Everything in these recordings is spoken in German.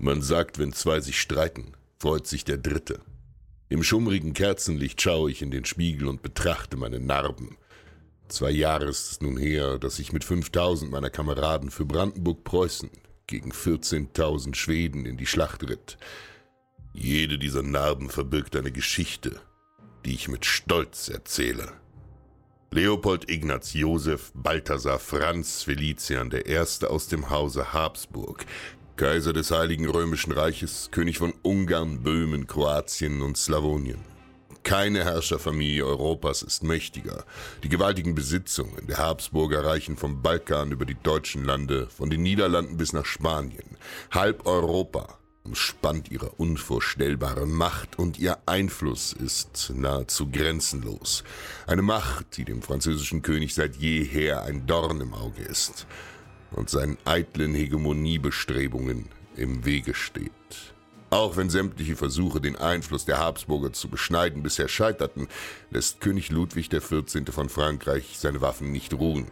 Man sagt, wenn zwei sich streiten, freut sich der Dritte. Im schummrigen Kerzenlicht schaue ich in den Spiegel und betrachte meine Narben. Zwei Jahre ist es nun her, dass ich mit 5000 meiner Kameraden für Brandenburg-Preußen gegen 14.000 Schweden in die Schlacht ritt. Jede dieser Narben verbirgt eine Geschichte, die ich mit Stolz erzähle. Leopold Ignaz Josef Balthasar Franz Felician Erste aus dem Hause Habsburg, Kaiser des Heiligen Römischen Reiches, König von Ungarn, Böhmen, Kroatien und Slawonien. Keine Herrscherfamilie Europas ist mächtiger. Die gewaltigen Besitzungen der Habsburger reichen vom Balkan über die deutschen Lande, von den Niederlanden bis nach Spanien. Halb Europa umspannt ihre unvorstellbare Macht und ihr Einfluss ist nahezu grenzenlos. Eine Macht, die dem französischen König seit jeher ein Dorn im Auge ist und seinen eitlen Hegemoniebestrebungen im Wege steht. Auch wenn sämtliche Versuche, den Einfluss der Habsburger zu beschneiden, bisher scheiterten, lässt König Ludwig XIV. von Frankreich seine Waffen nicht ruhen.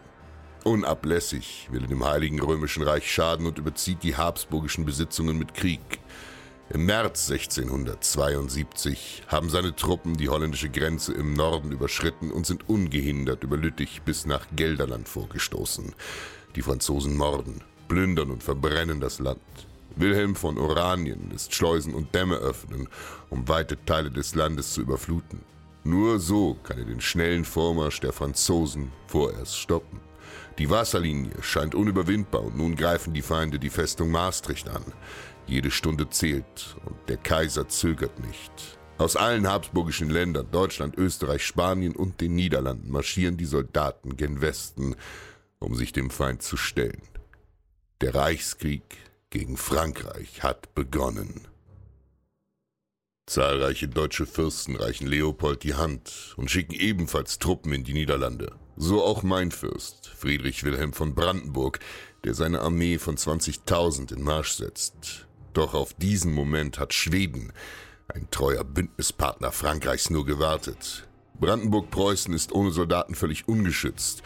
Unablässig will er dem Heiligen Römischen Reich schaden und überzieht die habsburgischen Besitzungen mit Krieg. Im März 1672 haben seine Truppen die holländische Grenze im Norden überschritten und sind ungehindert über Lüttich bis nach Gelderland vorgestoßen. Die Franzosen morden, plündern und verbrennen das Land. Wilhelm von Oranien lässt Schleusen und Dämme öffnen, um weite Teile des Landes zu überfluten. Nur so kann er den schnellen Vormarsch der Franzosen vorerst stoppen. Die Wasserlinie scheint unüberwindbar und nun greifen die Feinde die Festung Maastricht an. Jede Stunde zählt und der Kaiser zögert nicht. Aus allen habsburgischen Ländern, Deutschland, Österreich, Spanien und den Niederlanden marschieren die Soldaten gen Westen, um sich dem Feind zu stellen. Der Reichskrieg gegen Frankreich hat begonnen. Zahlreiche deutsche Fürsten reichen Leopold die Hand und schicken ebenfalls Truppen in die Niederlande. So auch mein Fürst, Friedrich Wilhelm von Brandenburg, der seine Armee von 20.000 in Marsch setzt. Doch auf diesen Moment hat Schweden, ein treuer Bündnispartner Frankreichs, nur gewartet. Brandenburg-Preußen ist ohne Soldaten völlig ungeschützt.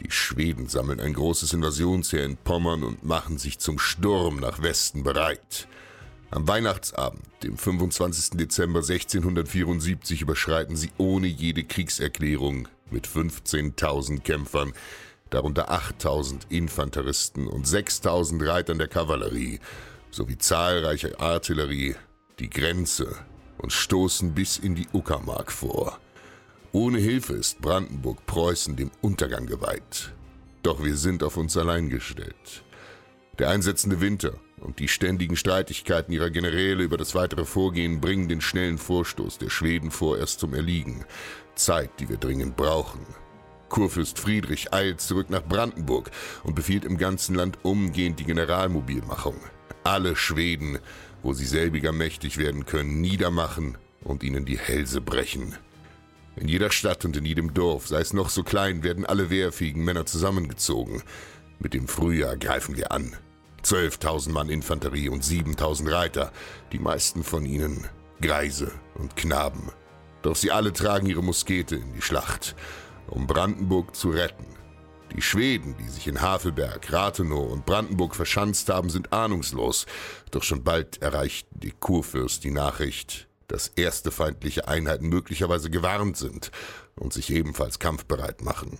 Die Schweden sammeln ein großes Invasionsheer in Pommern und machen sich zum Sturm nach Westen bereit. Am Weihnachtsabend, dem 25. Dezember 1674, überschreiten sie ohne jede Kriegserklärung mit 15.000 Kämpfern, darunter 8.000 Infanteristen und 6.000 Reitern der Kavallerie sowie zahlreiche Artillerie die Grenze und stoßen bis in die Uckermark vor. Ohne Hilfe ist Brandenburg Preußen dem Untergang geweiht. Doch wir sind auf uns allein gestellt. Der einsetzende Winter und die ständigen Streitigkeiten ihrer Generäle über das weitere Vorgehen bringen den schnellen Vorstoß der Schweden vorerst zum Erliegen. Zeit, die wir dringend brauchen. Kurfürst Friedrich eilt zurück nach Brandenburg und befiehlt im ganzen Land umgehend die Generalmobilmachung. Alle Schweden, wo sie selbiger mächtig werden können, niedermachen und ihnen die Hälse brechen. In jeder Stadt und in jedem Dorf, sei es noch so klein, werden alle wehrfähigen Männer zusammengezogen. Mit dem Frühjahr greifen wir an. 12.000 Mann Infanterie und 7.000 Reiter, die meisten von ihnen Greise und Knaben. Doch sie alle tragen ihre Muskete in die Schlacht, um Brandenburg zu retten. Die Schweden, die sich in Havelberg, Rathenow und Brandenburg verschanzt haben, sind ahnungslos, doch schon bald erreicht die Kurfürst die Nachricht, dass erste feindliche Einheiten möglicherweise gewarnt sind und sich ebenfalls kampfbereit machen.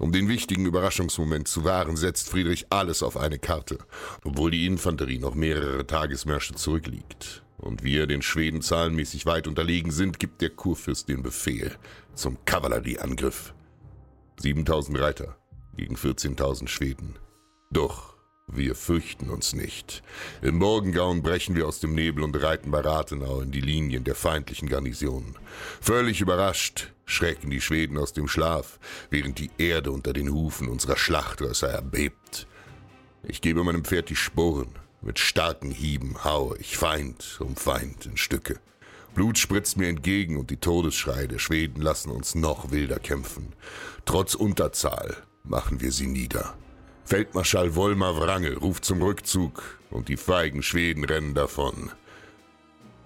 Um den wichtigen Überraschungsmoment zu wahren, setzt Friedrich alles auf eine Karte, obwohl die Infanterie noch mehrere Tagesmärsche zurückliegt. Und wir den Schweden zahlenmäßig weit unterlegen sind, gibt der Kurfürst den Befehl zum Kavallerieangriff. 7000 Reiter gegen 14.000 Schweden. Doch wir fürchten uns nicht. Im Morgengauen brechen wir aus dem Nebel und reiten bei Rathenau in die Linien der feindlichen Garnisonen. Völlig überrascht schrecken die Schweden aus dem Schlaf, während die Erde unter den Hufen unserer Schlachtrösser erbebt. Ich gebe meinem Pferd die Sporen. Mit starken Hieben haue ich Feind um Feind in Stücke. Blut spritzt mir entgegen und die Todesschreie der Schweden lassen uns noch wilder kämpfen. Trotz Unterzahl machen wir sie nieder. Feldmarschall Wolmar Wrange ruft zum Rückzug und die feigen Schweden rennen davon.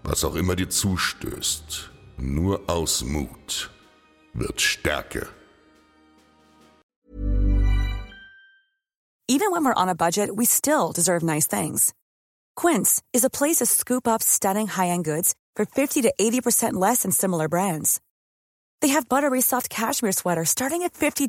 Was auch immer dir zustößt, nur aus Mut wird Stärke. Even when we're on a budget, we still deserve nice things. Quince is a place to scoop up stunning high-end goods for 50 to 80% less than similar brands. They have buttery soft cashmere sweaters starting at $50